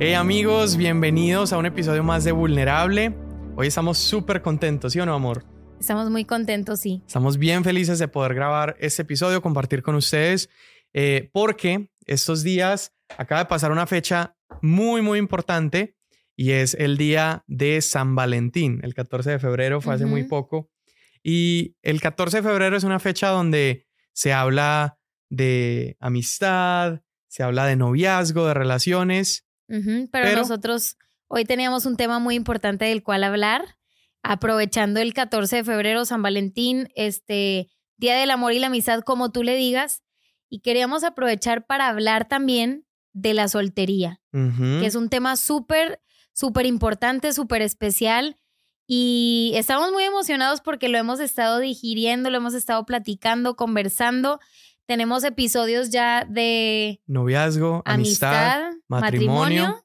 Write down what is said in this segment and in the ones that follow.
Hey amigos, bienvenidos a un episodio más de Vulnerable. Hoy estamos súper contentos, ¿sí o no, amor? Estamos muy contentos, sí. Estamos bien felices de poder grabar este episodio, compartir con ustedes, eh, porque estos días acaba de pasar una fecha muy, muy importante y es el día de San Valentín. El 14 de febrero fue hace muy poco. Y el 14 de febrero es una fecha donde se habla de amistad, se habla de noviazgo, de relaciones pero, nosotros hoy teníamos un tema muy importante del cual hablar, aprovechando el 14 de febrero, San Valentín, este Día del Amor y la Amistad, como tú le digas, y queríamos aprovechar para hablar también de la soltería, que es un tema súper, súper importante, súper especial. Y estamos muy emocionados porque lo hemos estado digiriendo, lo hemos estado platicando, conversando. Tenemos episodios ya de noviazgo, amistad, matrimonio,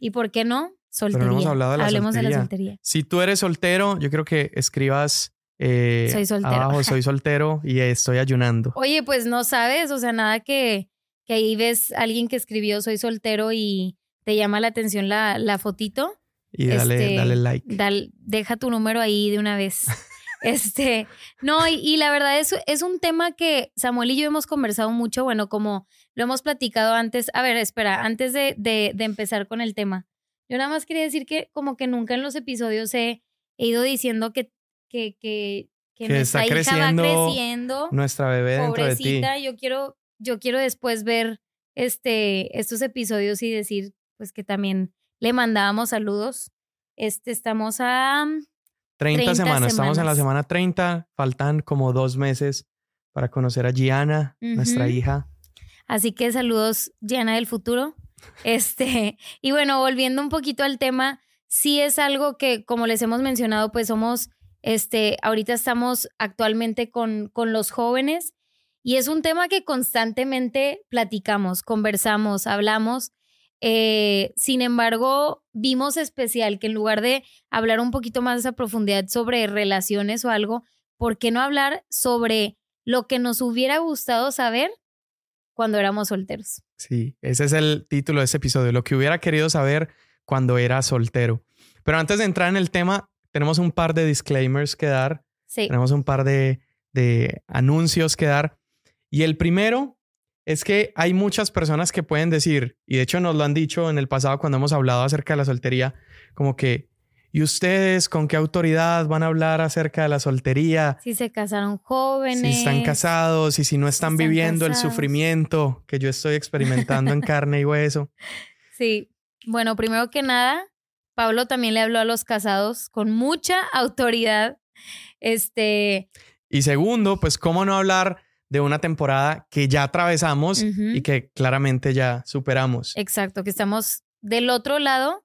y por qué no soltería. hemos hablado de la Hablemos soltería. de la soltería. Si tú eres soltero, yo creo que escribas eh, soy soltero. abajo soy soltero y estoy ayunando. Oye, pues no sabes, o sea, nada que, que ahí ves a alguien que escribió soy soltero y te llama la atención la, la fotito. Y dale, este, dale like. deja tu número ahí de una vez. Este, no, y, la verdad es, es un tema que Samuel y yo hemos conversado mucho, bueno, como lo hemos platicado antes. A ver, espera, antes de, de, empezar con el tema, yo nada más quería decir que como que nunca en los episodios he, ido diciendo que, que, que, que, nuestra está hija creciendo, va creciendo. Nuestra bebé dentro de ti. Yo quiero, yo quiero después ver este, estos episodios y decir pues que también le mandábamos saludos. Este, estamos a 30, semanas. Estamos en la semana 30. Faltan como dos meses para conocer a Gianna, nuestra hija. Así que saludos, Gianna del futuro. Este, y bueno, volviendo un poquito al tema, sí es algo que, como les hemos mencionado, pues somos, este, ahorita estamos actualmente con, con los jóvenes y es un tema que constantemente platicamos, conversamos, hablamos eh, sin embargo, vimos especial que en lugar de hablar un poquito más a profundidad sobre relaciones o algo, ¿por qué no hablar sobre lo que nos hubiera gustado saber cuando éramos solteros? Sí, ese es el título de ese episodio, lo que hubiera querido saber cuando era soltero. Pero antes de entrar en el tema, tenemos un par de disclaimers que dar. Sí. Tenemos un par de, de anuncios que dar. Y el primero es que hay muchas personas que pueden decir, y de hecho nos lo han dicho en el pasado cuando hemos hablado acerca de la soltería, como que, ¿y ustedes con qué autoridad van a hablar acerca de la soltería? Si se casaron jóvenes. Si están casados y si no están, viviendo el sufrimiento que yo estoy experimentando en carne y hueso. Sí, bueno, primero que nada, Pablo también le habló a los casados con mucha autoridad. Este. Y segundo, pues, ¿cómo no hablar? De una temporada que ya atravesamos y que claramente ya superamos. Exacto, que estamos del otro lado,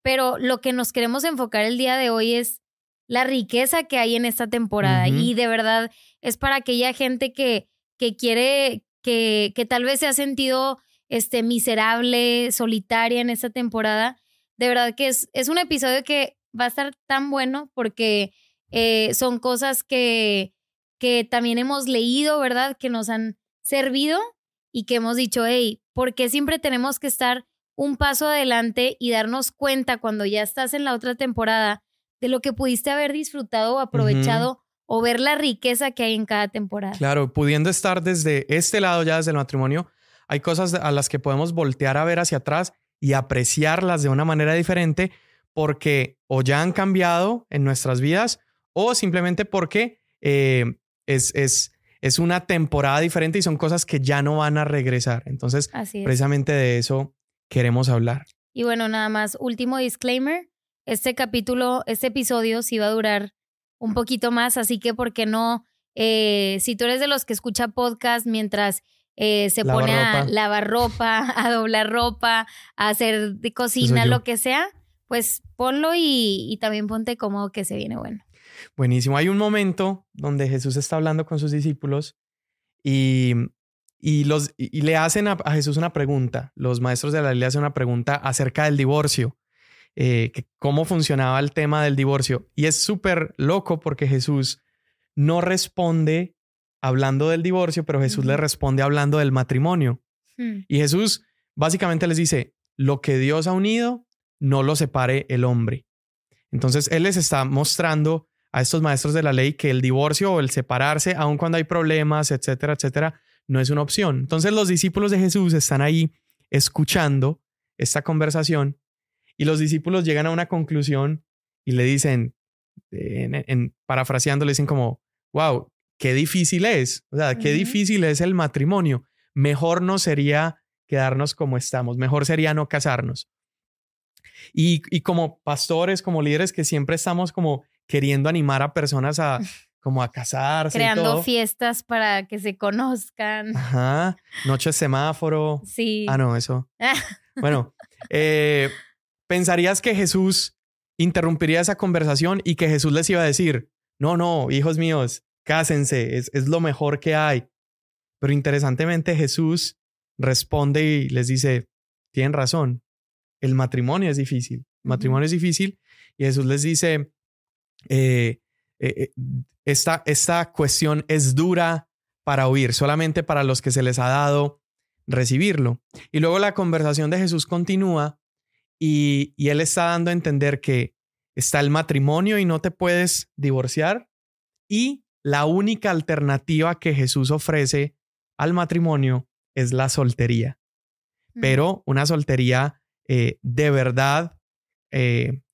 pero lo que nos queremos enfocar el día de hoy es la riqueza que hay en esta temporada y de verdad es para aquella gente que, que quiere, que, que tal vez se ha sentido este, miserable, solitaria en esta temporada. De verdad que es, es un episodio que va a estar tan bueno porque eh, son cosas que que también hemos leído, ¿verdad? Que nos han servido y que hemos dicho, hey, ¿por qué siempre tenemos que estar un paso adelante y darnos cuenta cuando ya estás en la otra temporada de lo que pudiste haber disfrutado o aprovechado o ver la riqueza que hay en cada temporada? Claro, pudiendo estar desde este lado ya desde el matrimonio, hay cosas a las que podemos voltear a ver hacia atrás y apreciarlas de una manera diferente porque o ya han cambiado en nuestras vidas o simplemente porque eh, es, es, es una temporada diferente y son cosas que ya no van a regresar. Entonces, precisamente de eso queremos hablar. Y bueno, nada más, último disclaimer. Este capítulo, este episodio sí va a durar un poquito más, así que, ¿por qué no? Eh, si tú eres de los que escucha podcast mientras eh, se pone a lavar ropa, a doblar ropa, a hacer de cocina, lo que sea, pues ponlo y, y también ponte cómodo que se viene bueno. Buenísimo. Hay un momento donde Jesús está hablando con sus discípulos y, y, los, y le hacen a, Jesús una pregunta. Los maestros de la ley le hacen una pregunta acerca del divorcio, eh, cómo funcionaba el tema del divorcio. Y es súper loco porque Jesús no responde hablando del divorcio, pero Jesús le responde hablando del matrimonio. Hmm. Y Jesús básicamente les dice, lo que Dios ha unido, no lo separe el hombre. Entonces, Él les está mostrando a estos maestros de la ley que el divorcio o el separarse, aun cuando hay problemas, etcétera, etcétera, no es una opción. Entonces, los discípulos de Jesús están ahí escuchando esta conversación y los discípulos llegan a una conclusión y le dicen, en, parafraseando, le dicen como, wow, qué difícil es, o sea, qué difícil es el matrimonio. Mejor no sería quedarnos como estamos, mejor sería no casarnos. Y, y como pastores, como líderes que siempre estamos como queriendo animar a personas a como a casarse. Creando fiestas para que se conozcan. Ajá. Noche semáforo. Sí. Ah, no, eso. bueno, eh, pensarías que Jesús interrumpiría esa conversación y que Jesús les iba a decir, no, no, hijos míos, cásense, es, es lo mejor que hay. Pero interesantemente Jesús responde y les dice, tienen razón, el matrimonio es difícil, el matrimonio es difícil y Jesús les dice, eh, eh, eh, esta, esta cuestión es dura para oír, solamente para los que se les ha dado recibirlo. Y luego la conversación de Jesús continúa y, y, él está dando a entender que está el matrimonio y no te puedes divorciar y la única alternativa que Jesús ofrece al matrimonio es la soltería, mm. pero una soltería de verdad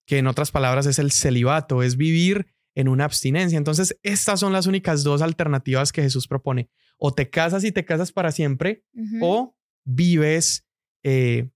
que en otras palabras es el celibato, es vivir en una abstinencia. Entonces, estas son las únicas dos alternativas que Jesús propone. O te casas y te casas para siempre, o vives eh,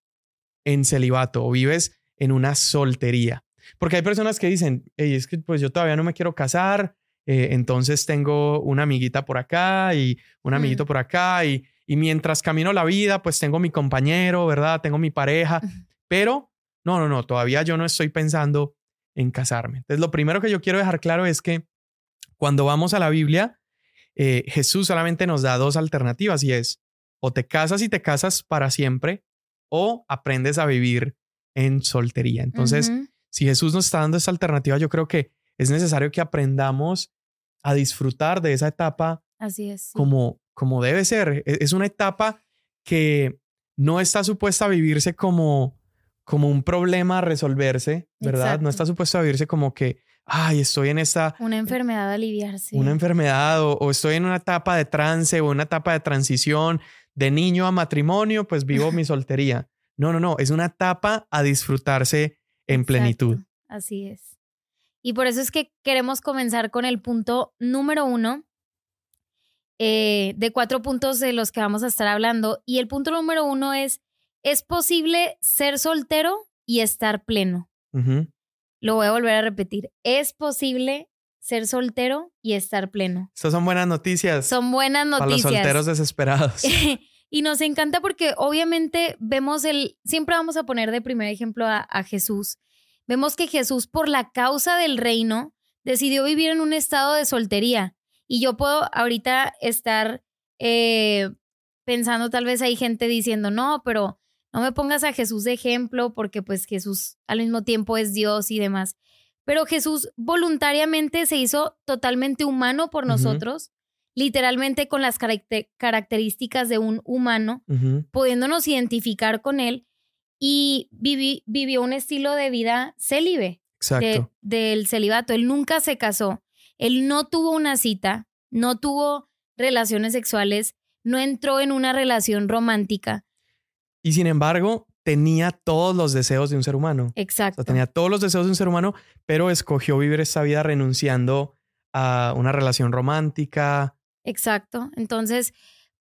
en celibato, o vives en una soltería. Porque hay personas que dicen, es que pues yo todavía no me quiero casar, eh, entonces tengo una amiguita por acá y un amiguito mm. por acá, y, y mientras camino la vida, pues tengo mi compañero, ¿verdad? Tengo mi pareja, pero no, no, no, todavía yo no estoy pensando en casarme. Entonces, lo primero que yo quiero dejar claro es que cuando vamos a la Biblia, eh, Jesús solamente nos da dos alternativas y es o te casas y te casas para siempre o aprendes a vivir en soltería. Entonces, si Jesús nos está dando esa alternativa, yo creo que es necesario que aprendamos a disfrutar de esa etapa Así es, como, como debe ser. E-, es una etapa que no está supuesta a vivirse como como un problema a resolverse, ¿verdad? No está supuesto a vivirse como que, ay, estoy en esta... Una enfermedad a aliviarse. Una enfermedad o, estoy en una etapa de trance o una etapa de transición de niño a matrimonio, pues vivo mi soltería. No, no, no, es una etapa a disfrutarse en plenitud. Así es. Y por eso es que queremos comenzar con el punto número uno eh, de cuatro puntos de los que vamos a estar hablando. Y el punto número uno es es posible ser soltero y estar pleno. Lo voy a volver a repetir. Es posible ser soltero y estar pleno. Estas son buenas noticias. Son buenas noticias. Para los solteros desesperados. y nos encanta porque obviamente vemos el, siempre vamos a poner de primer ejemplo a, Jesús. Vemos que Jesús por la causa del reino decidió vivir en un estado de soltería. Y yo puedo ahorita estar eh, pensando, tal vez hay gente diciendo, no, pero no me pongas a Jesús de ejemplo porque pues Jesús al mismo tiempo es Dios y demás. Pero Jesús voluntariamente se hizo totalmente humano por nosotros, literalmente con las características de un humano, pudiéndonos identificar con él y vivió un estilo de vida célibe. del celibato. Él nunca se casó. Él no tuvo una cita, no tuvo relaciones sexuales, no entró en una relación romántica. Y sin embargo, tenía todos los deseos de un ser humano. Exacto. tenía todos los deseos de un ser humano, pero escogió vivir esta vida renunciando a una relación romántica. Exacto. Entonces,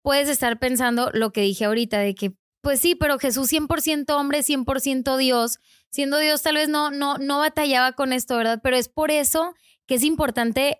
puedes estar pensando lo que dije ahorita, de que, pues sí, pero Jesús 100% hombre, 100% Dios. Siendo Dios, tal vez no, no, no batallaba con esto, ¿verdad? Pero es por eso que es importante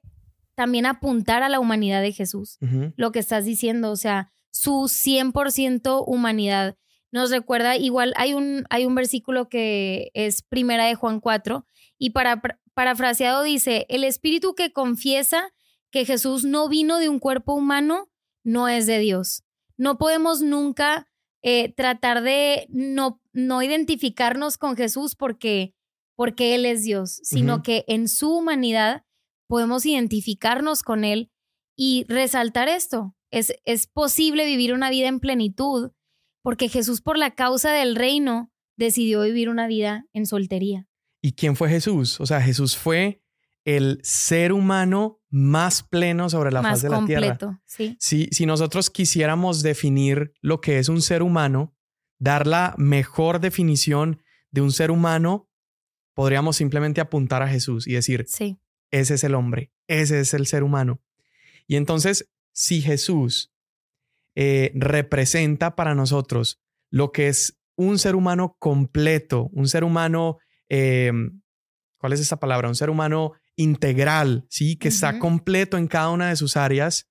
también apuntar a la humanidad de Jesús. Lo que estás diciendo, o sea, su 100% humanidad nos recuerda, igual hay un, hay un versículo que es primera de Juan 4 y para, parafraseado dice, el espíritu que confiesa que Jesús no vino de un cuerpo humano no es de Dios. No podemos nunca eh, tratar de no, no identificarnos con Jesús porque, porque Él es Dios, sino que en su humanidad podemos identificarnos con Él y resaltar esto. Es, es posible vivir una vida en plenitud porque Jesús por la causa del reino decidió vivir una vida en soltería. ¿Y quién fue Jesús? O sea, Jesús fue el ser humano más pleno sobre la faz de la tierra. Sí. Si, si nosotros quisiéramos definir lo que es un ser humano, dar la mejor definición de un ser humano, podríamos simplemente apuntar a Jesús y decir, sí. ese es el hombre, ese es el ser humano. Y entonces, si Jesús eh, representa para nosotros lo que es un ser humano completo, un ser humano, em, ¿cuál es esa palabra? Un ser humano integral, ¿sí? Que está completo en cada una de sus áreas.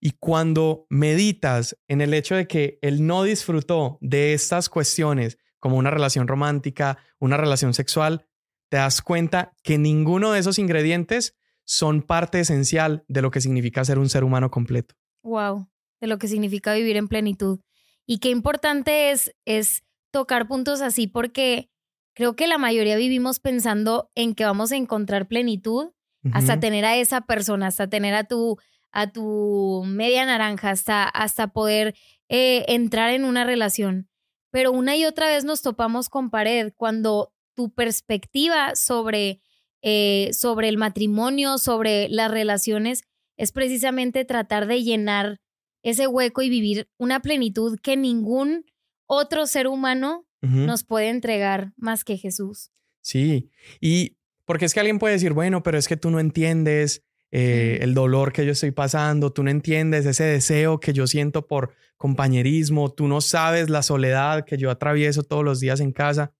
Y cuando meditas en el hecho de que él no disfrutó de estas cuestiones como una relación romántica, una relación sexual, te das cuenta que ninguno de esos ingredientes son parte esencial de lo que significa ser un ser humano completo. Wow, de lo que significa vivir en plenitud. Y qué importante es, es tocar puntos así porque creo que la mayoría vivimos pensando en que vamos a encontrar plenitud hasta tener a esa persona, hasta tener a tu, a tu media naranja, hasta, hasta poder eh, entrar en una relación. Pero una y otra vez nos topamos con pared cuando tu perspectiva sobre, eh, sobre el matrimonio, sobre las relaciones, es precisamente tratar de llenar ese hueco y vivir una plenitud que ningún otro ser humano nos puede entregar más que Jesús. Sí, y porque es que alguien puede decir, bueno, pero es que tú no entiendes eh, el dolor que yo estoy pasando, tú no entiendes ese deseo que yo siento por compañerismo, tú no sabes la soledad que yo atravieso todos los días en casa.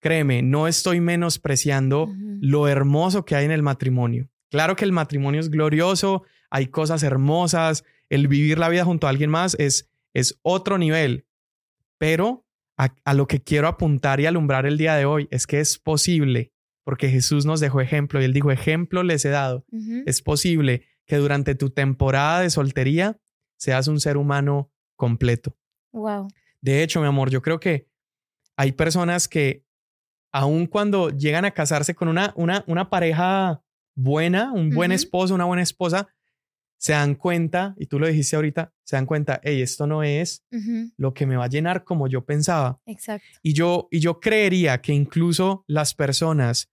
Créeme, no estoy menospreciando lo hermoso que hay en el matrimonio. Claro que el matrimonio es glorioso, hay cosas hermosas, el vivir la vida junto a alguien más es, es otro nivel, pero a, a lo que quiero apuntar y alumbrar el día de hoy es que es posible porque Jesús nos dejó ejemplo y él dijo, ejemplo les he dado. Es posible que durante tu temporada de soltería seas un ser humano completo. Wow. De hecho, mi amor, yo creo que hay personas que aun cuando llegan a casarse con una, una, una pareja buena, un buen esposo, una buena esposa, se dan cuenta, y tú lo dijiste ahorita, se dan cuenta, hey, esto no es lo que me va a llenar como yo pensaba. Exacto. Y yo, y yo creería que incluso las personas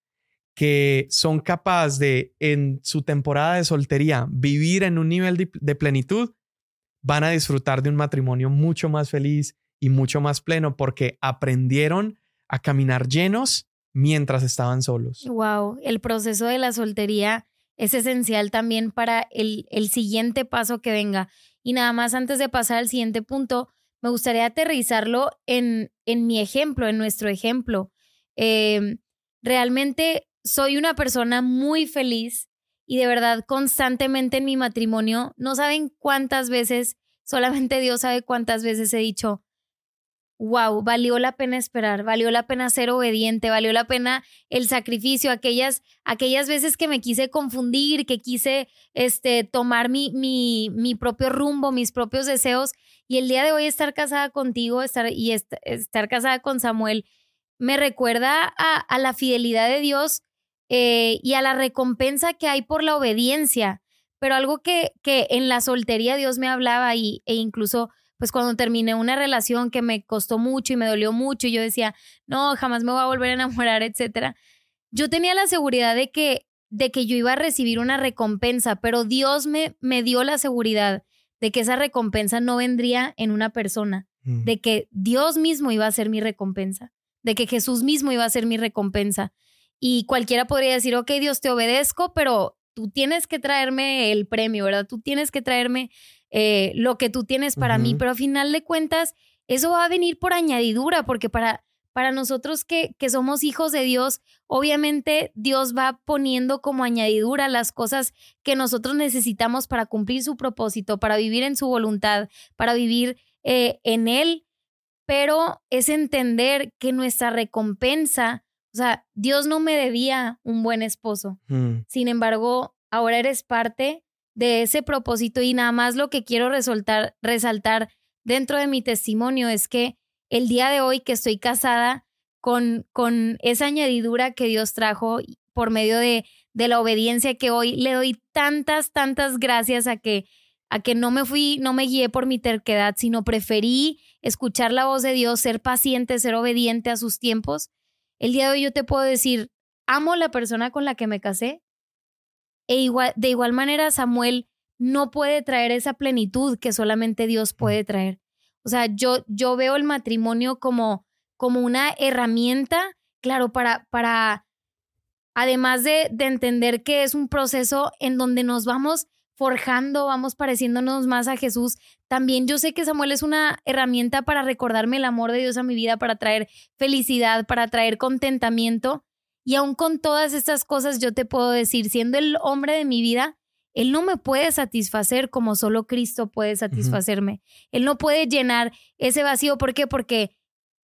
que son capaces de, en su temporada de soltería, vivir en un nivel de, plenitud, van a disfrutar de un matrimonio mucho más feliz y mucho más pleno porque aprendieron a caminar llenos mientras estaban solos. Wow, el proceso de la soltería es esencial también para el, el siguiente paso que venga. Y nada más antes de pasar al siguiente punto, me gustaría aterrizarlo en, en mi ejemplo, en nuestro ejemplo. Eh, realmente soy una persona muy feliz y de verdad constantemente en mi matrimonio, no saben cuántas veces, solamente Dios sabe cuántas veces he dicho, wow, valió la pena esperar, valió la pena ser obediente, valió la pena el sacrificio, aquellas, aquellas veces que me quise confundir, que quise este, tomar mi, mi, mi propio rumbo, mis propios deseos, y el día de hoy estar casada contigo estar, y estar casada con Samuel me recuerda a, la fidelidad de Dios eh, y a la recompensa que hay por la obediencia. Pero algo que, que en la soltería Dios me hablaba y, e incluso pues cuando terminé una relación que me costó mucho y me dolió mucho y yo decía, no, jamás me voy a volver a enamorar, etcétera. Yo tenía la seguridad de que, de que yo iba a recibir una recompensa, pero Dios me, me dio la seguridad de que esa recompensa no vendría en una persona, de que Dios mismo iba a ser mi recompensa, de que Jesús mismo iba a ser mi recompensa. Y cualquiera podría decir, ok, Dios, te obedezco, pero tú tienes que traerme el premio, ¿verdad? Tú tienes que traerme eh, lo que tú tienes para mí, pero a final de cuentas, eso va a venir por añadidura, porque para, para nosotros que, que somos hijos de Dios, obviamente Dios va poniendo como añadidura las cosas que nosotros necesitamos para cumplir su propósito, para vivir en su voluntad, para vivir eh, en Él, pero es entender que nuestra recompensa o sea, Dios no me debía un buen esposo. Mm. Sin embargo, ahora eres parte de ese propósito y nada más lo que quiero resaltar, resaltar dentro de mi testimonio es que el día de hoy que estoy casada con, con esa añadidura que Dios trajo por medio de, de la obediencia que hoy le doy tantas, tantas gracias a que a que no me fui, no me guié por mi terquedad, sino preferí escuchar la voz de Dios, ser paciente, ser obediente a sus tiempos. El día de hoy yo te puedo decir, amo la persona con la que me casé. E igual, de igual manera, Samuel no puede traer esa plenitud que solamente Dios puede traer. O sea, yo, yo veo el matrimonio como, como una herramienta, claro, para, para además de, de entender que es un proceso en donde nos vamos forjando, vamos pareciéndonos más a Jesús. También yo sé que Samuel es una herramienta para recordarme el amor de Dios a mi vida, para traer felicidad, para traer contentamiento. Y aún con todas estas cosas, yo te puedo decir, siendo el hombre de mi vida, él no me puede satisfacer como solo Cristo puede satisfacerme. Él no puede llenar ese vacío. ¿Por qué? Porque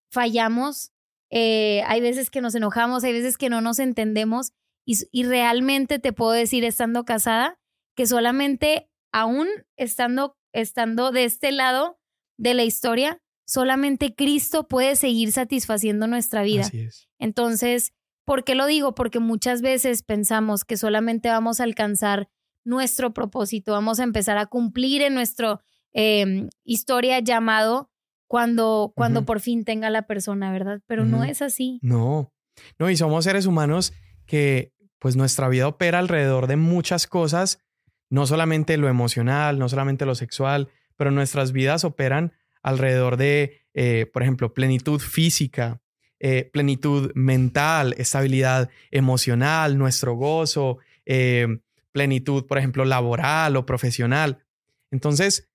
fallamos, eh, hay veces que nos enojamos, hay veces que no nos entendemos y, y, realmente te puedo decir, estando casada, que solamente aún estando, estando de este lado de la historia, solamente Cristo puede seguir satisfaciendo nuestra vida. Así es. Entonces, ¿por qué lo digo? Porque muchas veces pensamos que solamente vamos a alcanzar nuestro propósito, vamos a empezar a cumplir en nuestra em, historia llamado cuando, cuando por fin tenga la persona, ¿verdad? Pero no es así. No, no, y somos seres humanos que pues nuestra vida opera alrededor de muchas cosas, no solamente lo emocional, no solamente lo sexual, pero nuestras vidas operan alrededor de, eh, por ejemplo, plenitud física, eh, plenitud mental, estabilidad emocional, nuestro gozo, eh, plenitud, por ejemplo, laboral o profesional. Entonces,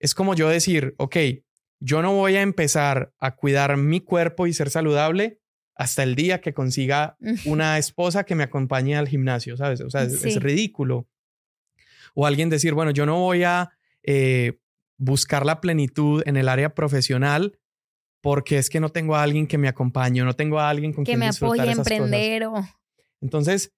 es como yo decir, ok, yo no voy a empezar a cuidar mi cuerpo y ser saludable hasta el día que consiga una esposa que me acompañe al gimnasio, ¿sabes? O sea, es, ridículo. O alguien decir, bueno, yo no voy a eh, buscar la plenitud en el área profesional porque es que no tengo a alguien que me acompañe, no tengo a alguien con que quien me apoye a emprender. Entonces,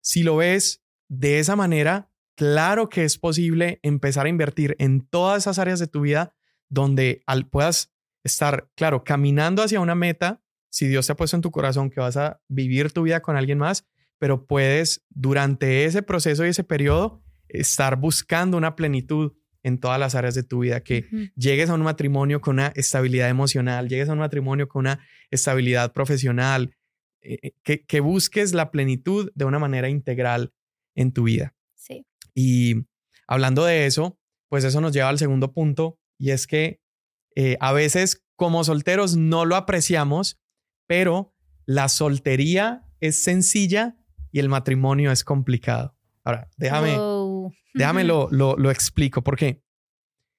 si lo ves de esa manera, claro que es posible empezar a invertir en todas esas áreas de tu vida donde al, puedas estar, claro, caminando hacia una meta, si Dios te ha puesto en tu corazón que vas a vivir tu vida con alguien más, pero puedes durante ese proceso y ese periodo estar buscando una plenitud en todas las áreas de tu vida, que llegues a un matrimonio con una estabilidad emocional, llegues a un matrimonio con una estabilidad profesional, eh, eh, que, que busques la plenitud de una manera integral en tu vida. Sí. Y hablando de eso, pues eso nos lleva al segundo punto y es que eh, a veces como solteros no lo apreciamos, pero la soltería es sencilla y el matrimonio es complicado. Ahora, déjame, déjame lo, lo, explico, porque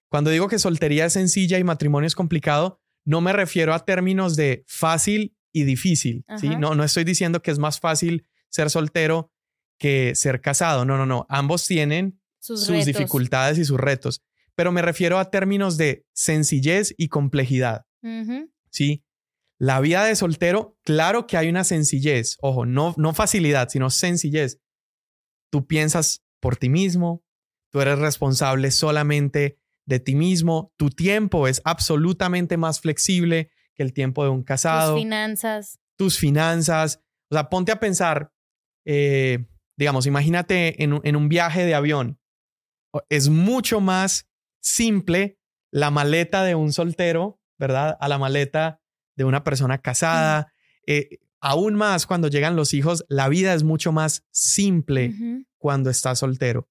cuando digo que soltería es sencilla y matrimonio es complicado, no me refiero a términos de fácil y difícil, ¿sí? No, no estoy diciendo que es más fácil ser soltero que ser casado. No, no, no. Ambos tienen sus, dificultades y sus retos, pero me refiero a términos de sencillez y complejidad. Sí. La vida de soltero, claro que hay una sencillez. Ojo, no, no facilidad, sino sencillez. Tú piensas por ti mismo, tú eres responsable solamente de ti mismo, tu tiempo es absolutamente más flexible que el tiempo de un casado. Tus finanzas. Tus finanzas. O sea, ponte a pensar, eh, digamos, imagínate en, un viaje de avión. Es mucho más simple la maleta de un soltero, ¿verdad? A la maleta de una persona casada. Eh, aún más cuando llegan los hijos, la vida es mucho más simple cuando estás soltero.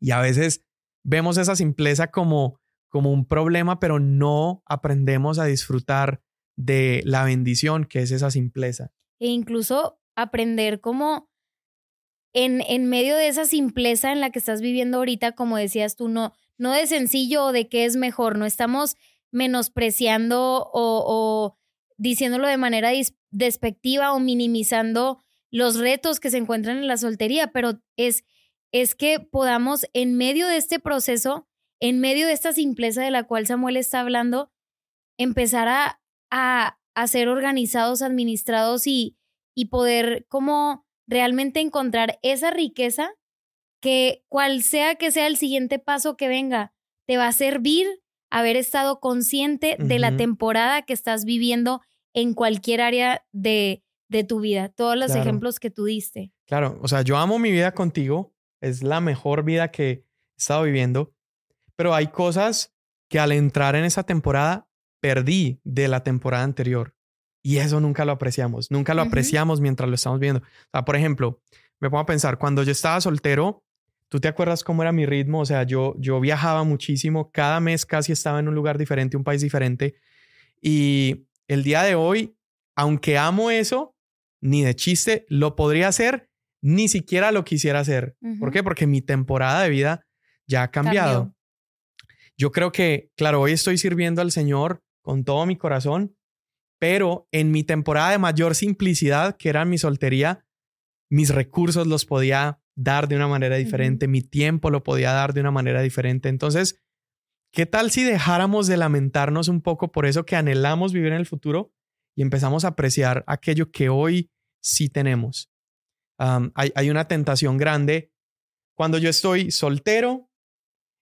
Y a veces vemos esa simpleza como, como un problema, pero no aprendemos a disfrutar de la bendición que es esa simpleza. E incluso aprender cómo en, en medio de esa simpleza en la que estás viviendo ahorita, como decías tú, no, no de sencillo o de qué es mejor, no estamos menospreciando o diciéndolo de manera despectiva o minimizando los retos que se encuentran en la soltería, pero es, es que podamos en medio de este proceso, en medio de esta simpleza de la cual Samuel está hablando, empezar a, a, a ser organizados, administrados y, y poder como realmente encontrar esa riqueza que cual sea que sea el siguiente paso que venga, te va a servir haber estado consciente de la temporada que estás viviendo en cualquier área de, de tu vida, todos los ejemplos que tú diste. Claro, o sea, yo amo mi vida contigo, es la mejor vida que he estado viviendo, pero hay cosas que al entrar en esa temporada perdí de la temporada anterior. Y eso nunca lo apreciamos, nunca lo apreciamos mientras lo estamos viendo. O sea, por ejemplo, me pongo a pensar, cuando yo estaba soltero, ¿tú te acuerdas cómo era mi ritmo? O sea, yo, yo viajaba muchísimo, cada mes casi estaba en un lugar diferente, un país diferente. Y el día de hoy, aunque amo eso, ni de chiste lo podría hacer, ni siquiera lo quisiera hacer. ¿Por qué? Porque mi temporada de vida ya ha cambiado. Yo creo que, claro, hoy estoy sirviendo al Señor con todo mi corazón, pero en mi temporada de mayor simplicidad, que era mi soltería, mis recursos los podía dar de una manera diferente, mi tiempo lo podía dar de una manera diferente. Entonces, ¿qué tal si dejáramos de lamentarnos un poco por eso que anhelamos vivir en el futuro y empezamos a apreciar aquello que hoy sí tenemos? Hay, hay una tentación grande. Cuando yo estoy soltero,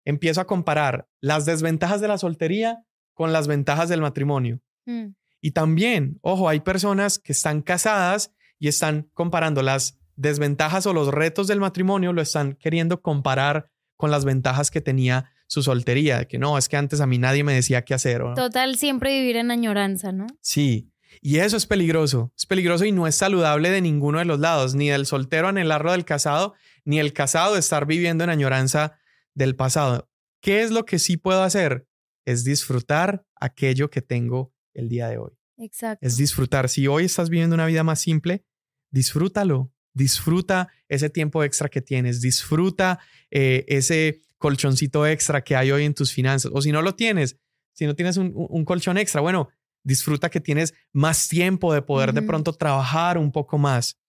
empiezo a comparar las desventajas de la soltería con las ventajas del matrimonio. Mm. Y también, ojo, hay personas que están casadas y están comparando las desventajas o los retos del matrimonio, lo están queriendo comparar con las ventajas que tenía su soltería, que no, es que antes a mí nadie me decía qué hacer. Total, siempre vivir en añoranza, ¿no? Sí, y eso es peligroso, es peligroso y no es saludable de ninguno de los lados, ni del soltero anhelarlo del casado, ni el casado estar viviendo en añoranza del pasado. ¿Qué es lo que sí puedo hacer? Es disfrutar aquello que tengo el día de hoy. Exacto. Es disfrutar. Si hoy estás viviendo una vida más simple, disfrútalo. Disfruta ese tiempo extra que tienes. Disfruta eh, ese colchoncito extra que hay hoy en tus finanzas. O si no lo tienes, si no tienes un, colchón extra, bueno, disfruta que tienes más tiempo de poder de pronto trabajar un poco más.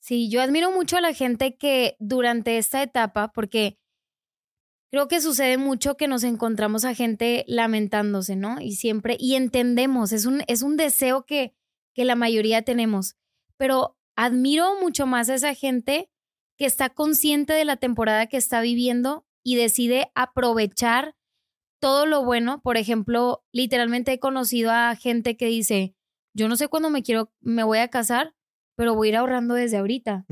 Sí, yo admiro mucho a la gente que durante esta etapa, porque creo que sucede mucho que nos encontramos a gente lamentándose, ¿no? Y siempre, y entendemos, es un, es un deseo que, que la mayoría tenemos, pero admiro mucho más a esa gente que está consciente de la temporada que está viviendo y decide aprovechar todo lo bueno. Por ejemplo, literalmente he conocido a gente que dice, yo no sé cuándo me quiero, me voy a casar, pero voy a ir ahorrando desde ahorita.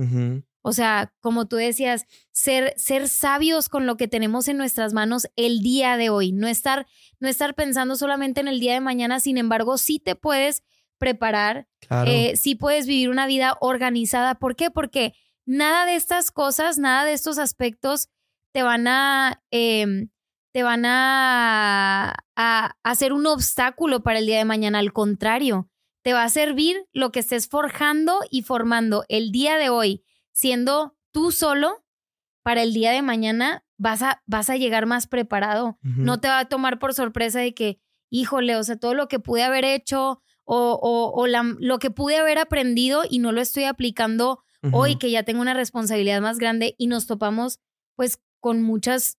O sea, como tú decías, ser, ser sabios con lo que tenemos en nuestras manos el día de hoy, no estar, no estar pensando solamente en el día de mañana, sin embargo, sí te puedes preparar, eh, sí puedes vivir una vida organizada. ¿Por qué? Porque nada de estas cosas, nada de estos aspectos te van a, em, te van a, a hacer un obstáculo para el día de mañana. Al contrario, te va a servir lo que estés forjando y formando el día de hoy siendo tú solo, para el día de mañana vas a, vas a llegar más preparado. No te va a tomar por sorpresa de que, híjole, o sea, todo lo que pude haber hecho o, o, lo que pude haber aprendido y no lo estoy aplicando hoy que ya tengo una responsabilidad más grande y nos topamos pues con muchas,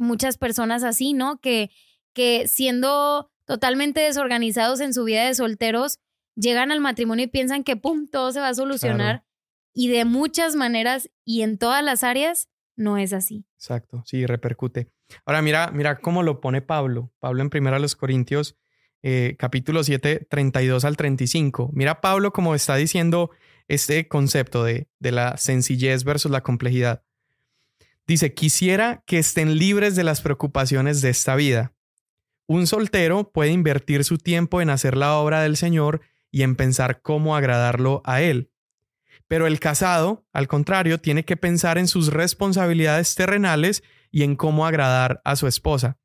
muchas personas así, ¿no? Que, que siendo totalmente desorganizados en su vida de solteros, llegan al matrimonio y piensan que, ¡pum!, todo se va a solucionar y de muchas maneras y en todas las áreas no es así. Exacto, sí, repercute. Ahora mira, mira cómo lo pone Pablo. Pablo en primera los Corintios, eh, capítulo 7, 32 al 35. Mira Pablo como está diciendo este concepto de, de la sencillez versus la complejidad. Dice, quisiera que estén libres de las preocupaciones de esta vida. Un soltero puede invertir su tiempo en hacer la obra del Señor y en pensar cómo agradarlo a Él. Pero el casado, al contrario, tiene que pensar en sus responsabilidades terrenales y en cómo agradar a su esposa.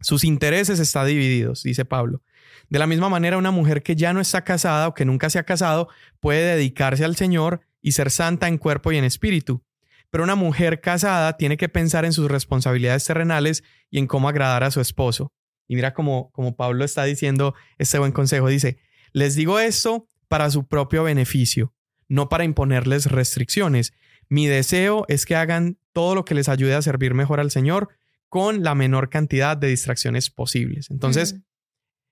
Sus intereses están divididos, dice Pablo. De la misma manera, una mujer que ya no está casada o que nunca se ha casado puede dedicarse al Señor y ser santa en cuerpo y en espíritu. Pero una mujer casada tiene que pensar en sus responsabilidades terrenales y en cómo agradar a su esposo. Y mira cómo, como Pablo está diciendo este buen consejo. Dice, les digo esto para su propio beneficio no para imponerles restricciones. Mi deseo es que hagan todo lo que les ayude a servir mejor al Señor con la menor cantidad de distracciones posibles. Entonces,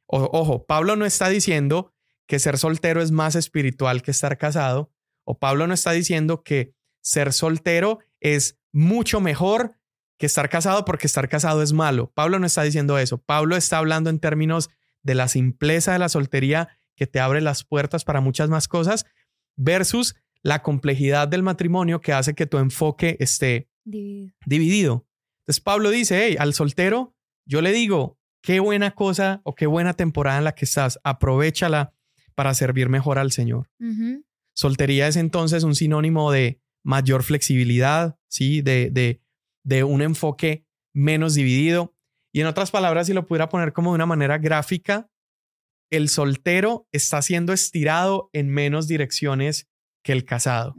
ojo, Pablo no está diciendo que ser soltero es más espiritual que estar casado, o Pablo no está diciendo que ser soltero es mucho mejor que estar casado porque estar casado es malo. Pablo no está diciendo eso. Pablo está hablando en términos de la simpleza de la soltería que te abre las puertas para muchas más cosas, versus la complejidad del matrimonio que hace que tu enfoque esté dividido. Entonces Pablo dice, hey, al soltero, yo le digo, qué buena cosa o qué buena temporada en la que estás, aprovechala para servir mejor al Señor. Soltería es entonces un sinónimo de mayor flexibilidad, ¿sí? De, de, de un enfoque menos dividido. Y en otras palabras, si lo pudiera poner como de una manera gráfica, el soltero está siendo estirado en menos direcciones que el casado.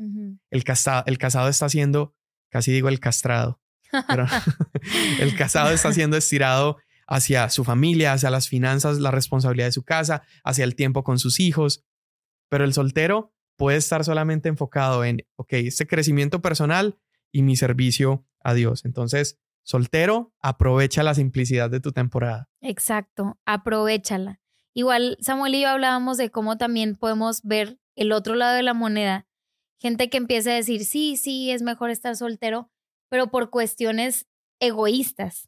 el, casado el casado está siendo, casi digo el castrado, el casado está siendo estirado hacia su familia, hacia las finanzas, la responsabilidad de su casa, hacia el tiempo con sus hijos. Pero el soltero puede estar solamente enfocado en, ok, este crecimiento personal y mi servicio a Dios. Entonces, soltero, aprovecha la simplicidad de tu temporada. Exacto, aprovechala. Igual Samuel y yo hablábamos de cómo también podemos ver el otro lado de la moneda. Gente que empieza a decir, sí, sí, es mejor estar soltero, pero por cuestiones egoístas,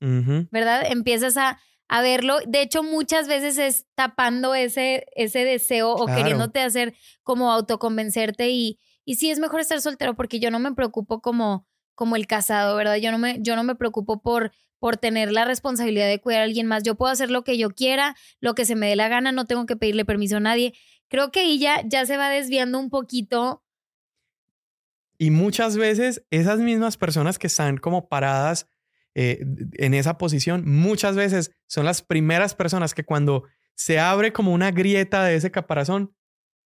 ¿verdad? Empiezas a, a, verlo. De hecho, muchas veces es tapando ese, ese deseo o queriéndote hacer como autoconvencerte y, y sí es mejor estar soltero porque yo no me preocupo como, como el casado, ¿verdad? Yo no me, yo no me preocupo por, por tener la responsabilidad de cuidar a alguien más. Yo puedo hacer lo que yo quiera, lo que se me dé la gana, no tengo que pedirle permiso a nadie. Creo que ella ya se va desviando un poquito y muchas veces esas mismas personas que están como paradas eh, en esa posición, muchas veces son las primeras personas que cuando se abre como una grieta de ese caparazón,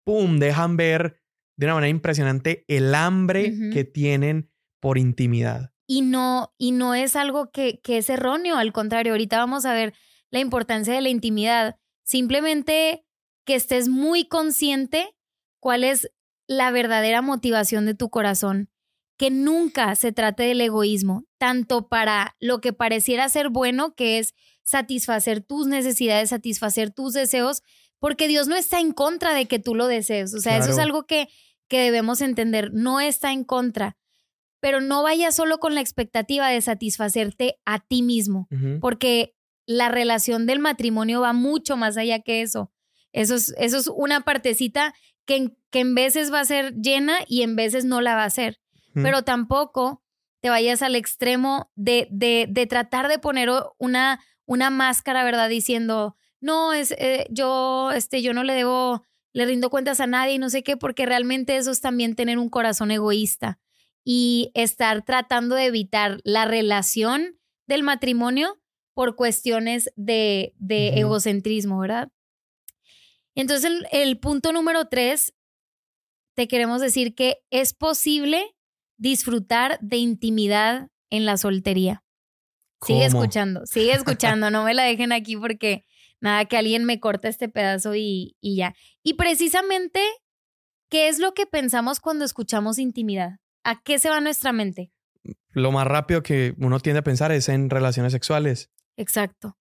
¡pum!, dejan ver de una manera impresionante el hambre que tienen por intimidad. Y no, y no es algo que, que es erróneo, al contrario, ahorita vamos a ver la importancia de la intimidad. Simplemente que estés muy consciente cuál es la verdadera motivación de tu corazón, que nunca se trate del egoísmo, tanto para lo que pareciera ser bueno, que es satisfacer tus necesidades, satisfacer tus deseos, porque Dios no está en contra de que tú lo desees. O sea, eso es algo que, que debemos entender, no está en contra. Pero no vayas solo con la expectativa de satisfacerte a ti mismo, porque la relación del matrimonio va mucho más allá que eso. Eso es, eso es una partecita que, en veces va a ser llena y en veces no la va a ser. Pero tampoco te vayas al extremo de, de, de, tratar de poner una, una máscara, ¿verdad? Diciendo, no, es, eh, yo, este, yo no le debo, le rindo cuentas a nadie y no sé qué, porque realmente eso es también tener un corazón egoísta y estar tratando de evitar la relación del matrimonio por cuestiones de, de egocentrismo, ¿verdad? Entonces, el, punto número tres, te queremos decir que es posible disfrutar de intimidad en la soltería. Sigue escuchando, sigue escuchando, no me la dejen aquí porque nada, que alguien me corta este pedazo y, y ya. Y precisamente, ¿qué es lo que pensamos cuando escuchamos intimidad? ¿A qué se va nuestra mente? Lo más rápido que uno tiende a pensar es en relaciones sexuales. Exacto.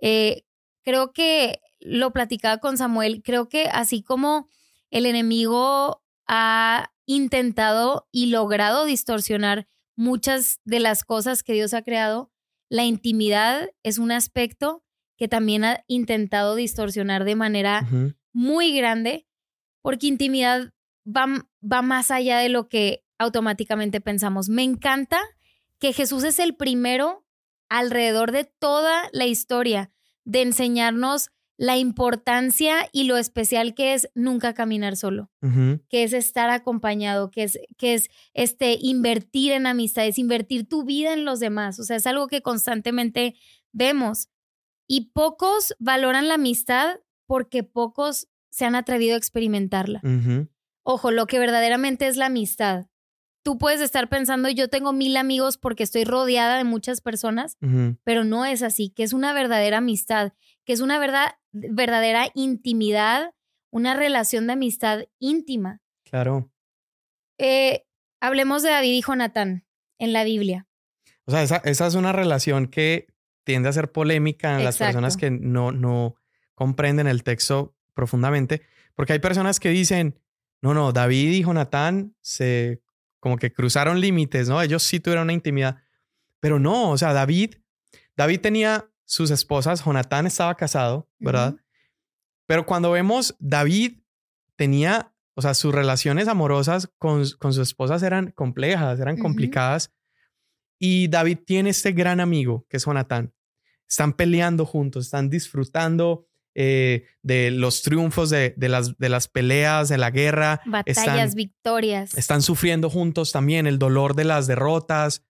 Eh, creo que lo platicaba con Samuel, creo que así como el enemigo ha intentado y logrado distorsionar muchas de las cosas que Dios ha creado, la intimidad es un aspecto que también ha intentado distorsionar de manera muy grande, porque intimidad va, va más allá de lo que automáticamente pensamos. Me encanta que Jesús es el primero alrededor de toda la historia de enseñarnos la importancia y lo especial que es nunca caminar solo, que es estar acompañado, que es, que es este, invertir en amistades, invertir tu vida en los demás. O sea, es algo que constantemente vemos. Y pocos valoran la amistad porque pocos se han atrevido a experimentarla. Ojo, lo que verdaderamente es la amistad. Tú puedes estar pensando, yo tengo mil amigos porque estoy rodeada de muchas personas, pero no es así, que es una verdadera amistad que es una verdad, verdadera intimidad, una relación de amistad íntima. Claro. Eh, hablemos de David y Jonatán en la Biblia. O sea, esa, es una relación que tiende a ser polémica en las personas que no, no comprenden el texto profundamente, porque hay personas que dicen, no, no, David y Jonatán se como que cruzaron límites, ¿no? Ellos sí tuvieron una intimidad, pero no, o sea, David, David tenía sus esposas, Jonatán estaba casado, ¿verdad? Pero cuando vemos, David tenía, o sea, sus relaciones amorosas con, con sus esposas eran complejas, eran complicadas. Y David tiene este gran amigo que es Jonatán. Están peleando juntos, están disfrutando eh, de los triunfos de, las, de las peleas, de la guerra. Batallas, victorias. Están sufriendo juntos también el dolor de las derrotas.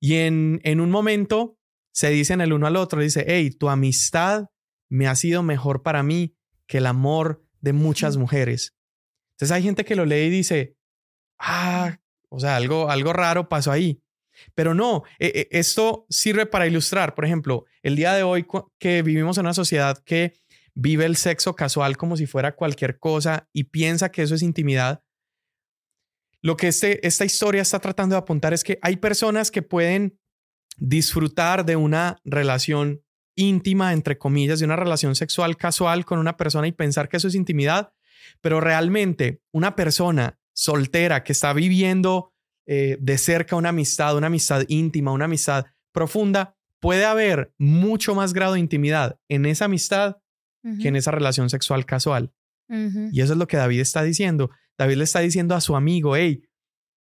Y en, en un momento se dicen el uno al otro, dice, hey, tu amistad me ha sido mejor para mí que el amor de muchas mujeres. Entonces hay gente que lo lee y dice, ah, o sea, algo, algo raro pasó ahí. Pero no, e, e, esto sirve para ilustrar, por ejemplo, el día de hoy que vivimos en una sociedad que vive el sexo casual como si fuera cualquier cosa y piensa que eso es intimidad. Lo que este, esta historia está tratando de apuntar es que hay personas que pueden disfrutar de una relación íntima, entre comillas, de una relación sexual casual con una persona y pensar que eso es intimidad, pero realmente una persona soltera que está viviendo eh, de cerca una amistad, una amistad íntima, una amistad profunda, puede haber mucho más grado de intimidad en esa amistad que en esa relación sexual casual. Y eso es lo que David está diciendo. David le está diciendo a su amigo, hey,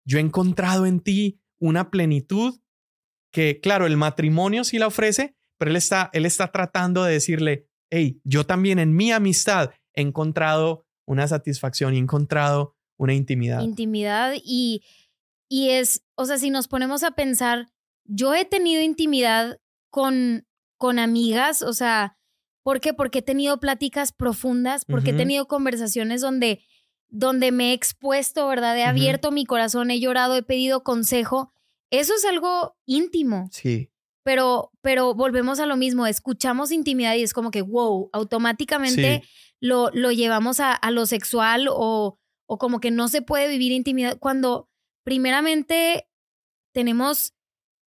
yo he encontrado en ti una plenitud que, claro, el matrimonio sí la ofrece, pero él está, él está tratando de decirle, hey, yo también en mi amistad he encontrado una satisfacción y he encontrado una intimidad. Intimidad y, y es, o sea, si nos ponemos a pensar, yo he tenido intimidad con, con amigas, o sea, ¿por qué? Porque he tenido pláticas profundas, porque he tenido conversaciones donde, donde me he expuesto, ¿verdad? He abierto mi corazón, he llorado, he pedido consejo. Eso es algo íntimo. Sí. Pero, pero volvemos a lo mismo, escuchamos intimidad y es como que, wow, automáticamente lo, lo llevamos a, a lo sexual o, o como que no se puede vivir intimidad cuando primeramente tenemos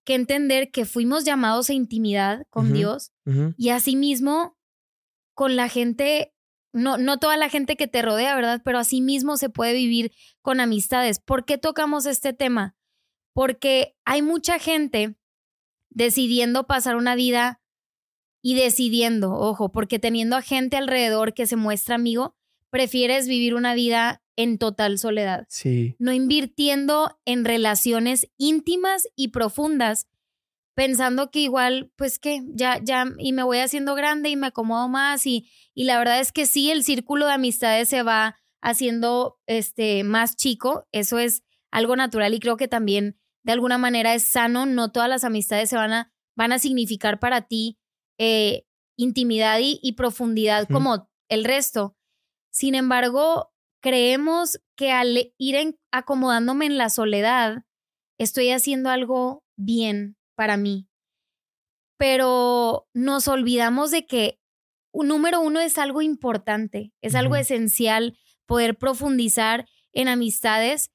que entender que fuimos llamados a intimidad con Dios y asimismo con la gente, no, no toda la gente que te rodea, ¿verdad? Pero asimismo se puede vivir con amistades. ¿Por qué tocamos este tema? Porque hay mucha gente decidiendo pasar una vida y decidiendo, ojo, porque teniendo a gente alrededor que se muestra amigo, prefieres vivir una vida en total soledad. Sí. No invirtiendo en relaciones íntimas y profundas, pensando que igual, pues que ya, ya, y me voy haciendo grande y me acomodo más y, y la verdad es que sí, el círculo de amistades se va haciendo este, más chico, eso es algo natural y creo que también de alguna manera es sano, no todas las amistades se van a, van a significar para ti eh, intimidad y, profundidad como el resto. Sin embargo, creemos que al ir acomodándome en la soledad, estoy haciendo algo bien para mí. Pero nos olvidamos de que, número uno, es algo importante, es algo esencial poder profundizar en amistades.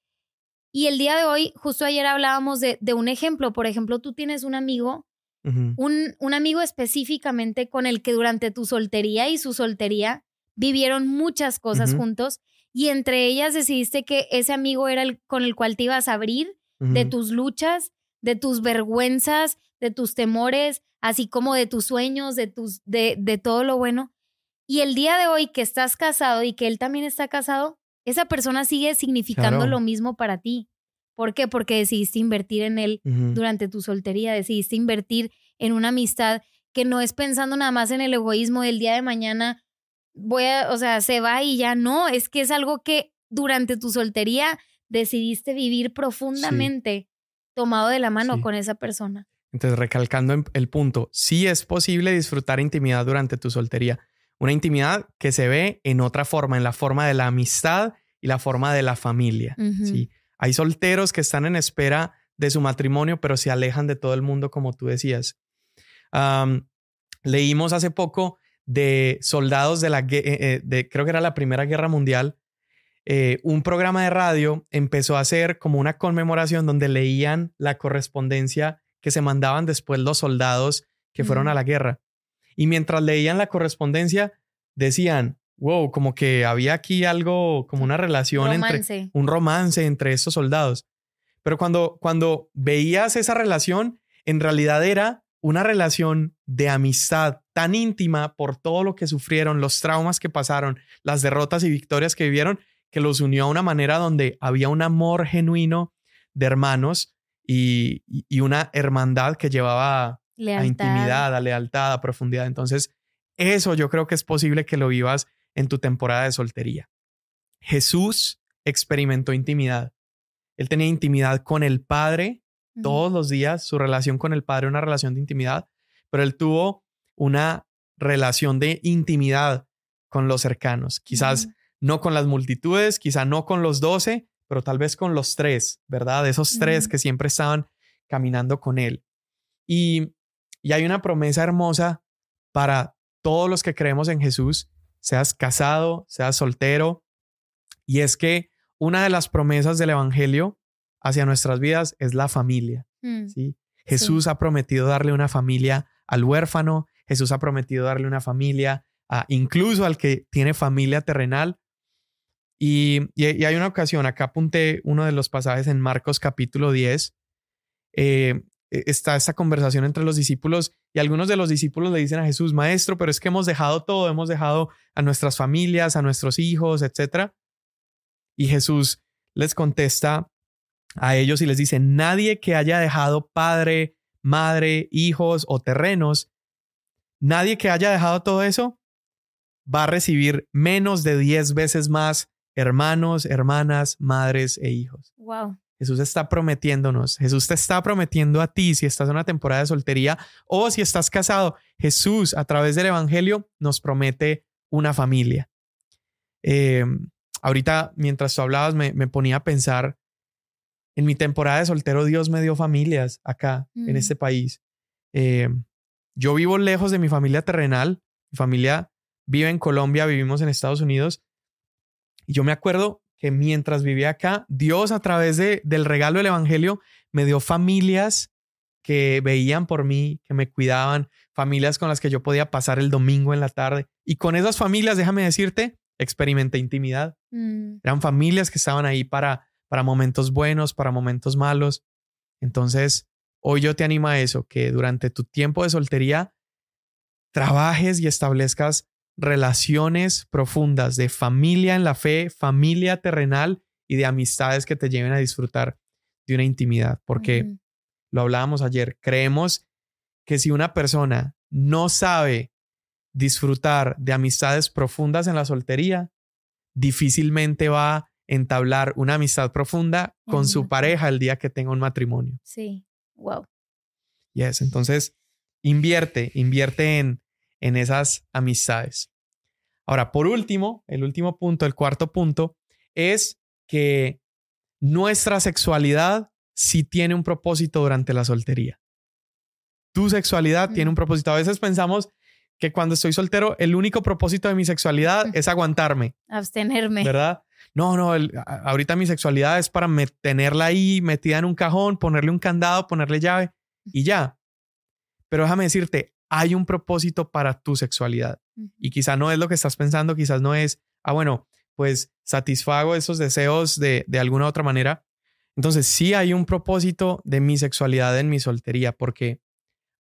Y el día de hoy, justo ayer hablábamos de, de un ejemplo. Por ejemplo, tú tienes un amigo, un, un amigo específicamente con el que durante tu soltería y su soltería vivieron muchas cosas juntos y entre ellas decidiste que ese amigo era el con el cual te ibas a abrir de tus luchas, de tus vergüenzas, de tus temores, así como de tus sueños, de tus de, de todo lo bueno. Y el día de hoy que estás casado y que él también está casado, esa persona sigue significando lo mismo para ti. ¿Por qué? Porque decidiste invertir en él durante tu soltería, decidiste invertir en una amistad que no es pensando nada más en el egoísmo del día de mañana, voy a, o sea, se va y ya no, es que es algo que durante tu soltería decidiste vivir profundamente tomado de la mano con esa persona. Entonces, recalcando el punto, sí es posible disfrutar intimidad durante tu soltería. Una intimidad que se ve en otra forma, en la forma de la amistad y la forma de la familia. ¿sí? Hay solteros que están en espera de su matrimonio, pero se alejan de todo el mundo, como tú decías. leímos hace poco de soldados de la, eh, eh, de, creo que era la Primera Guerra Mundial, eh, un programa de radio empezó a hacer como una conmemoración donde leían la correspondencia que se mandaban después los soldados que fueron a la guerra. Y mientras leían la correspondencia, decían, wow, como que había aquí algo, como una relación entre, un romance entre estos soldados. Pero cuando, cuando veías esa relación, en realidad era una relación de amistad tan íntima por todo lo que sufrieron, los traumas que pasaron, las derrotas y victorias que vivieron, que los unió a una manera donde había un amor genuino de hermanos y, una hermandad que llevaba a intimidad, a lealtad, a profundidad. Entonces, eso yo creo que es posible que lo vivas en tu temporada de soltería. Jesús experimentó intimidad. Él tenía intimidad con el Padre todos los días, su relación con el Padre, una relación de intimidad, pero él tuvo una relación de intimidad con los cercanos. Quizás no con las multitudes, quizá no con los doce, pero tal vez con los tres, ¿verdad? Esos tres que siempre estaban caminando con él. Y, y hay una promesa hermosa para todos los que creemos en Jesús, seas casado, seas soltero, y es que una de las promesas del Evangelio hacia nuestras vidas es la familia. Mm, ¿sí? Jesús ha prometido darle una familia al huérfano, Jesús ha prometido darle una familia a, incluso al que tiene familia terrenal. Y, hay una ocasión, acá apunté uno de los pasajes en Marcos capítulo 10. Eh, e, está esta conversación entre los discípulos y algunos de los discípulos le dicen a Jesús, maestro, pero es que hemos dejado todo, hemos dejado a nuestras familias, a nuestros hijos, etc. Y Jesús les contesta a ellos y les dice, nadie que haya dejado padre, madre, hijos o terrenos, nadie que haya dejado todo eso va a recibir menos de 10 veces más hermanos, hermanas, madres e hijos. Wow. Jesús está prometiéndonos, Jesús te está prometiendo a ti si estás en una temporada de soltería o si estás casado, Jesús a través del Evangelio nos promete una familia. Eh, ahorita, mientras tú hablabas, me, ponía a pensar, en mi temporada de soltero, Dios me dio familias acá, en mm. este país. Eh, yo vivo lejos de mi familia terrenal, mi familia vive en Colombia, vivimos en Estados Unidos. Y yo me acuerdo que mientras vivía acá, Dios a través de, del regalo del Evangelio me dio familias que veían por mí, que me cuidaban, familias con las que yo podía pasar el domingo en la tarde. Y con esas familias, déjame decirte, experimenté intimidad. Mm. Eran familias que estaban ahí para, para momentos buenos, para momentos malos. Entonces, hoy yo te animo a eso, que durante tu tiempo de soltería trabajes y establezcas relaciones profundas de familia en la fe, familia terrenal y de amistades que te lleven a disfrutar de una intimidad. Porque lo hablábamos ayer, creemos que si una persona no sabe disfrutar de amistades profundas en la soltería, difícilmente va a entablar una amistad profunda con su pareja el día que tenga un matrimonio. Sí, wow. Yes, entonces invierte, invierte en, en esas amistades. Ahora, por último, el último punto, el cuarto punto, es que nuestra sexualidad sí tiene un propósito durante la soltería. Tu sexualidad tiene un propósito. A veces pensamos que cuando estoy soltero, el único propósito de mi sexualidad es aguantarme. Abstenerme. ¿Verdad? No, no, ahorita mi sexualidad es para tenerla ahí metida en un cajón, ponerle un candado, ponerle llave y ya. Pero déjame decirte, hay un propósito para tu sexualidad. Y quizá no es lo que estás pensando, quizás no es, ah, bueno, pues satisfago esos deseos de, de alguna otra manera. Entonces sí hay un propósito de mi sexualidad en mi soltería, porque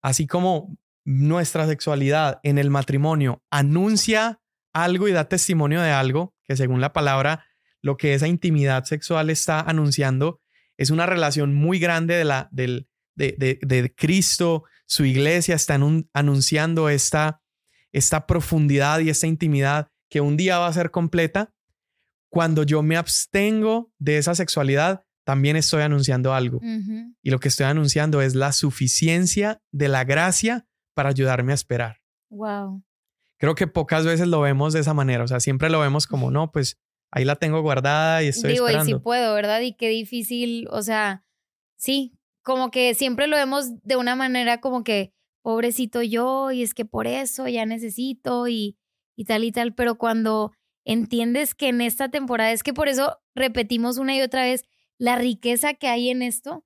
así como nuestra sexualidad en el matrimonio anuncia algo y da testimonio de algo, que según la palabra, lo que esa intimidad sexual está anunciando es una relación muy grande de, la, del, de, Cristo, su iglesia está anunciando esta, esta profundidad y esta intimidad que un día va a ser completa. Cuando yo me abstengo de esa sexualidad, también estoy anunciando algo. Y lo que estoy anunciando es la suficiencia de la gracia para ayudarme a esperar. Wow. Creo que pocas veces lo vemos de esa manera. O sea, siempre lo vemos como, no, pues ahí la tengo guardada y estoy Digo, y si puedo, ¿verdad? Y qué difícil, o sea, sí, como que siempre lo vemos de una manera como que, pobrecito yo, y es que por eso ya necesito y, y tal y tal, pero cuando entiendes que en esta temporada, es que por eso repetimos una y otra vez la riqueza que hay en esto,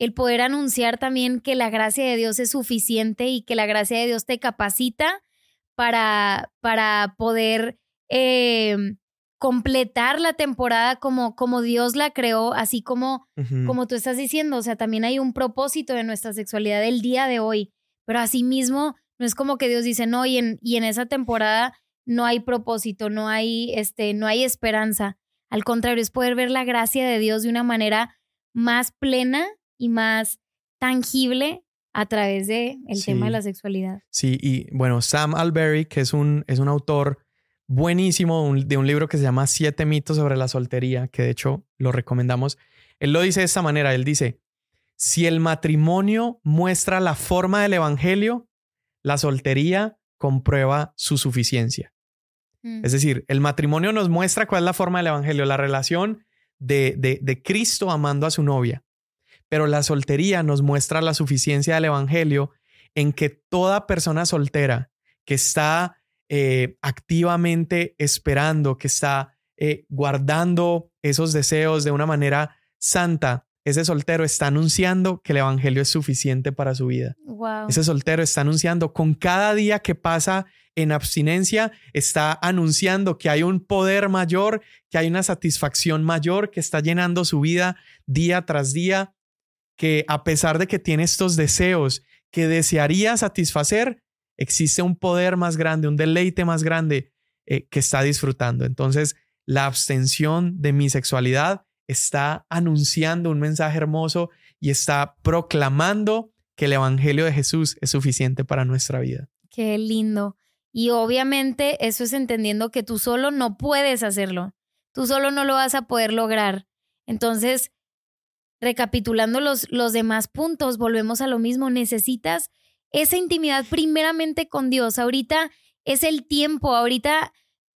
el poder anunciar también que la gracia de Dios es suficiente y que la gracia de Dios te capacita para, para poder eh, completar la temporada como, como Dios la creó, así como, como tú estás diciendo, o sea, también hay un propósito de nuestra sexualidad el día de hoy, pero asimismo no es como que Dios dice, no, y en, y en esa temporada no hay propósito, no hay, este, no hay esperanza. Al contrario, es poder ver la gracia de Dios de una manera más plena y más tangible a través de el tema de la sexualidad. Sí, y bueno, Sam Alberry, que es un, es un autor buenísimo de un libro que se llama Siete mitos sobre la soltería, que de hecho lo recomendamos. Él lo dice de esta manera, él dice, si el matrimonio muestra la forma del Evangelio, la soltería comprueba su suficiencia. Mm. Es decir, el matrimonio nos muestra cuál es la forma del Evangelio, la relación de, de, de Cristo amando a su novia. Pero la soltería nos muestra la suficiencia del Evangelio en que toda persona soltera que está eh, activamente esperando, que está eh, guardando esos deseos de una manera santa, ese soltero está anunciando que el Evangelio es suficiente para su vida. Ese soltero está anunciando con cada día que pasa en abstinencia, está anunciando que hay un poder mayor, que hay una satisfacción mayor que está llenando su vida día tras día, que a pesar de que tiene estos deseos que desearía satisfacer, existe un poder más grande, un deleite más grande eh, que está disfrutando. Entonces, la abstención de mi sexualidad está anunciando un mensaje hermoso y está proclamando que el Evangelio de Jesús es suficiente para nuestra vida. Qué lindo. Y obviamente eso es entendiendo que tú solo no puedes hacerlo. Tú solo no lo vas a poder lograr. Entonces, recapitulando los, los demás puntos, volvemos a lo mismo. Necesitas esa intimidad primeramente con Dios. Ahorita es el tiempo, ahorita,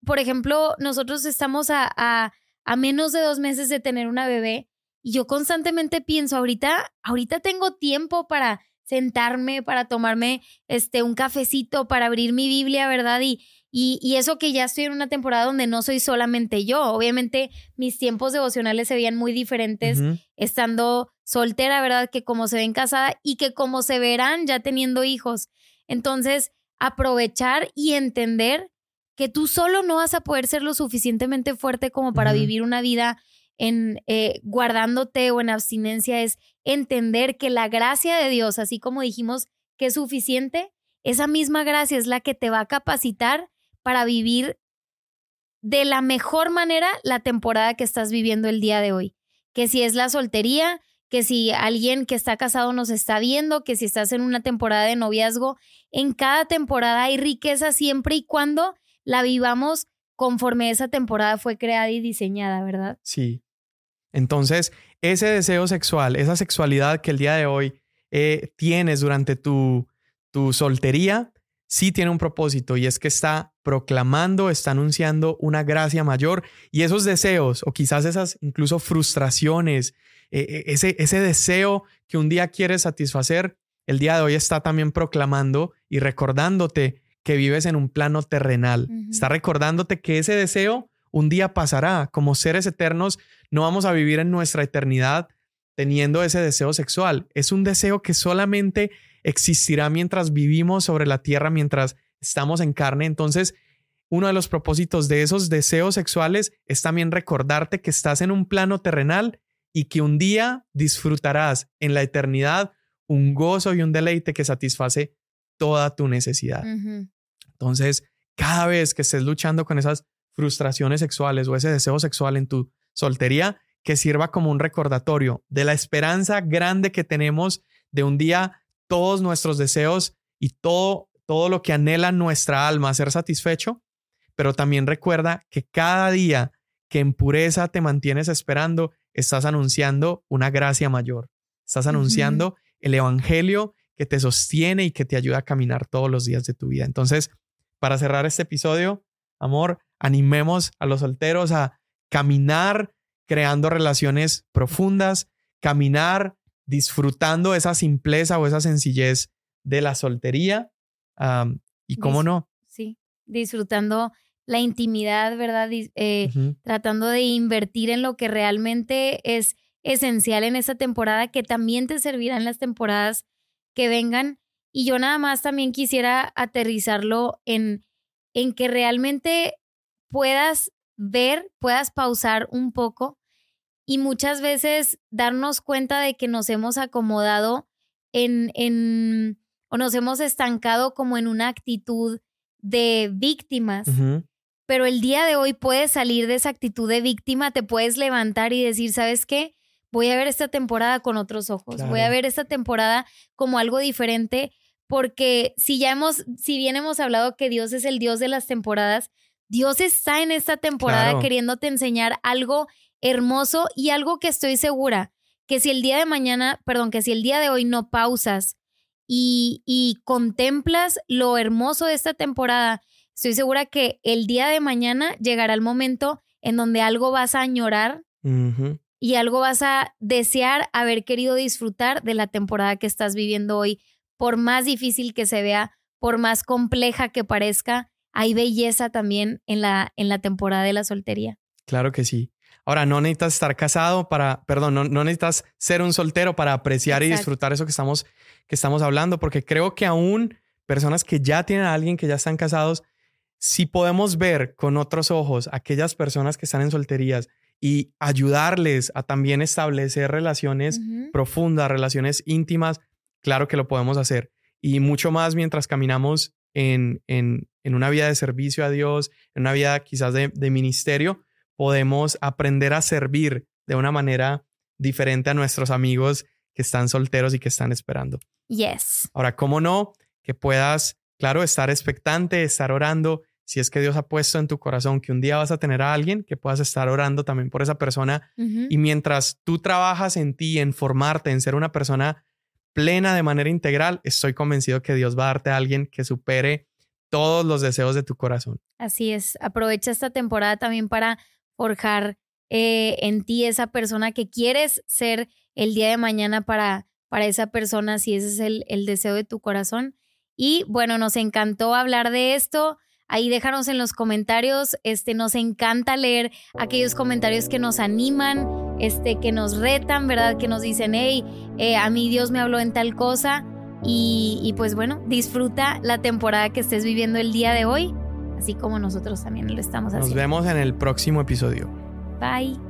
por ejemplo, nosotros estamos a, a, a menos de dos meses de tener una bebé y yo constantemente pienso, ahorita, ahorita tengo tiempo para sentarme, para tomarme este, un cafecito, para abrir mi Biblia, ¿verdad? Y, y, eso que ya estoy en una temporada donde no soy solamente yo. Obviamente mis tiempos devocionales se veían muy diferentes estando soltera, ¿verdad? Que como se ven casada y que como se verán ya teniendo hijos. Entonces, aprovechar y entender que tú solo no vas a poder ser lo suficientemente fuerte como para vivir una vida en eh, guardándote o en abstinencia es entender que la gracia de Dios, así como dijimos que es suficiente, esa misma gracia es la que te va a capacitar para vivir de la mejor manera la temporada que estás viviendo el día de hoy. Que si es la soltería, que si alguien que está casado nos está viendo, que si estás en una temporada de noviazgo, en cada temporada hay riqueza siempre y cuando la vivamos conforme esa temporada fue creada y diseñada, ¿verdad? Sí. Entonces, ese deseo sexual, esa sexualidad que el día de hoy eh, tienes durante tu, tu soltería, sí tiene un propósito y es que está proclamando, está anunciando una gracia mayor y esos deseos o quizás esas incluso frustraciones, eh, eh, ese, ese deseo que un día quieres satisfacer, el día de hoy está también proclamando y recordándote que vives en un plano terrenal. Está recordándote que ese deseo un día pasará. Como seres eternos, no vamos a vivir en nuestra eternidad teniendo ese deseo sexual. Es un deseo que solamente existirá mientras vivimos sobre la tierra, mientras estamos en carne. Entonces, uno de los propósitos de esos deseos sexuales es también recordarte que estás en un plano terrenal y que un día disfrutarás en la eternidad un gozo y un deleite que satisface toda tu necesidad. Entonces, cada vez que estés luchando con esas frustraciones sexuales o ese deseo sexual en tu soltería, que sirva como un recordatorio de la esperanza grande que tenemos de un día todos nuestros deseos y todo, todo lo que anhela nuestra alma ser satisfecho, pero también recuerda que cada día que en pureza te mantienes esperando, estás anunciando una gracia mayor. Estás anunciando el evangelio que te sostiene y que te ayuda a caminar todos los días de tu vida. Entonces, para cerrar este episodio, amor, animemos a los solteros a caminar creando relaciones profundas, caminar disfrutando esa simpleza o esa sencillez de la soltería. y cómo no. Sí, disfrutando la intimidad, ¿verdad? Eh, tratando de invertir en lo que realmente es esencial en esta temporada, que también te servirá en las temporadas que vengan. Y yo nada más también quisiera aterrizarlo en, en que realmente puedas ver, puedas pausar un poco y muchas veces darnos cuenta de que nos hemos acomodado en, en o nos hemos estancado como en una actitud de víctimas. Pero el día de hoy puedes salir de esa actitud de víctima, te puedes levantar y decir, ¿sabes qué? voy a ver esta temporada con otros ojos, voy a ver esta temporada como algo diferente, porque si ya hemos, si bien hemos hablado que Dios es el Dios de las temporadas, Dios está en esta temporada queriéndote enseñar algo hermoso y algo que estoy segura que si el día de mañana, perdón, que si el día de hoy no pausas y, y contemplas lo hermoso de esta temporada, estoy segura que el día de mañana llegará el momento en donde algo vas a añorar y algo vas a desear haber querido disfrutar de la temporada que estás viviendo hoy. Por más difícil que se vea, por más compleja que parezca, hay belleza también en la, en la temporada de la soltería. Claro que sí. Ahora, no necesitas estar casado para, perdón, no, no necesitas ser un soltero para apreciar y disfrutar eso que estamos, que estamos hablando, porque creo que aún personas que ya tienen a alguien, que ya están casados, si podemos ver con otros ojos aquellas personas que están en solterías y ayudarles a también establecer relaciones profundas, relaciones íntimas, claro que lo podemos hacer. Y mucho más mientras caminamos en, en, en una vida de servicio a Dios, en una vida quizás de, de ministerio, podemos aprender a servir de una manera diferente a nuestros amigos que están solteros y que están esperando. Yes. Ahora, ¿cómo no? Que puedas, claro, estar expectante, estar orando. Si es que Dios ha puesto en tu corazón que un día vas a tener a alguien, que puedas estar orando también por esa persona. Y mientras tú trabajas en ti, en formarte, en ser una persona plena de manera integral, estoy convencido que Dios va a darte a alguien que supere todos los deseos de tu corazón. Así es. Aprovecha esta temporada también para forjar eh, en ti esa persona que quieres ser el día de mañana para, para esa persona, si ese es el, el deseo de tu corazón. Y bueno, nos encantó hablar de esto. Ahí déjanos en los comentarios, este, nos encanta leer aquellos comentarios que nos animan, este, que nos retan, ¿verdad? Que nos dicen, hey, eh, a mí Dios me habló en tal cosa. Y, y pues bueno, disfruta la temporada que estés viviendo el día de hoy así como nosotros también lo estamos haciendo. Nos vemos en el próximo episodio. Bye.